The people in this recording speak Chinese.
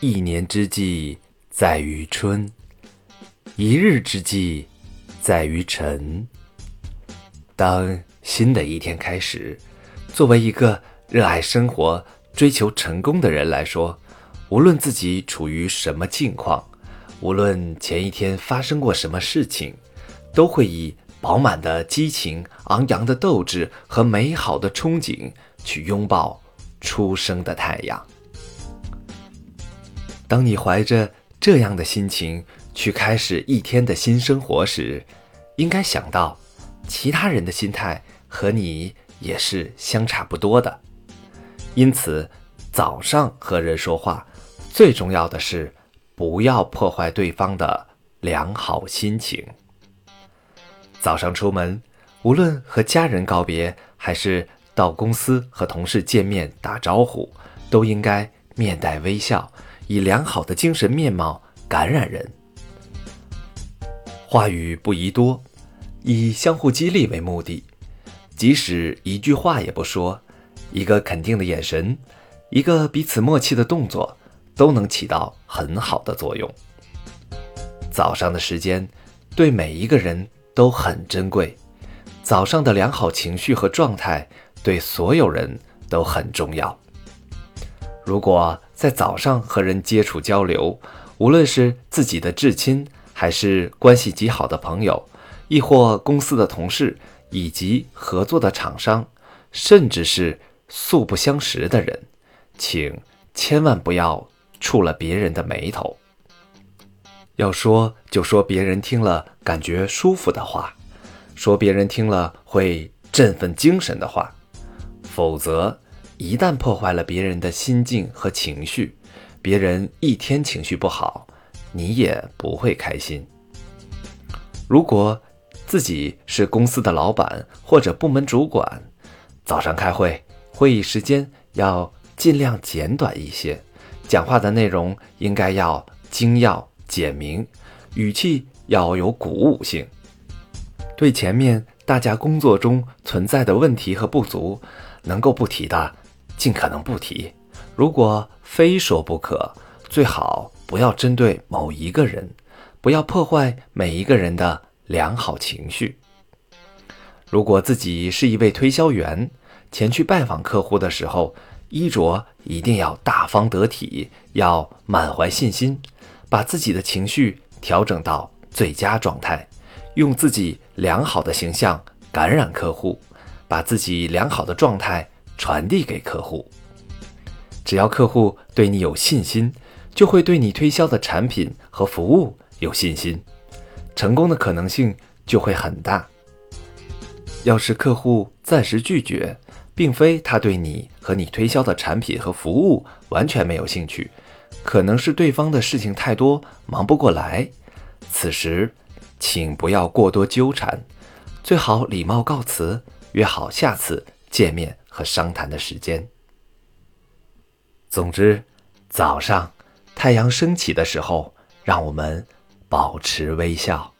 一年之计在于春，一日之计在于晨。当新的一天开始，作为一个热爱生活、追求成功的人来说，无论自己处于什么境况，无论前一天发生过什么事情，都会以饱满的激情、昂扬的斗志和美好的憧憬去拥抱初升的太阳。当你怀着这样的心情去开始一天的新生活时，应该想到，其他人的心态和你也是相差不多的。因此，早上和人说话，最重要的是不要破坏对方的良好心情。早上出门，无论和家人告别，还是到公司和同事见面打招呼，都应该面带微笑。以良好的精神面貌感染人，话语不宜多，以相互激励为目的。即使一句话也不说，一个肯定的眼神，一个彼此默契的动作，都能起到很好的作用。早上的时间对每一个人都很珍贵，早上的良好情绪和状态对所有人都很重要。如果在早上和人接触交流，无论是自己的至亲，还是关系极好的朋友，亦或公司的同事，以及合作的厂商，甚至是素不相识的人，请千万不要触了别人的眉头。要说就说别人听了感觉舒服的话，说别人听了会振奋精神的话，否则。一旦破坏了别人的心境和情绪，别人一天情绪不好，你也不会开心。如果自己是公司的老板或者部门主管，早上开会，会议时间要尽量简短一些，讲话的内容应该要精要简明，语气要有鼓舞性，对前面大家工作中存在的问题和不足，能够不提的。尽可能不提，如果非说不可，最好不要针对某一个人，不要破坏每一个人的良好情绪。如果自己是一位推销员，前去拜访客户的时候，衣着一定要大方得体，要满怀信心，把自己的情绪调整到最佳状态，用自己良好的形象感染客户，把自己良好的状态。传递给客户，只要客户对你有信心，就会对你推销的产品和服务有信心，成功的可能性就会很大。要是客户暂时拒绝，并非他对你和你推销的产品和服务完全没有兴趣，可能是对方的事情太多，忙不过来。此时，请不要过多纠缠，最好礼貌告辞，约好下次见面。和商谈的时间。总之，早上太阳升起的时候，让我们保持微笑。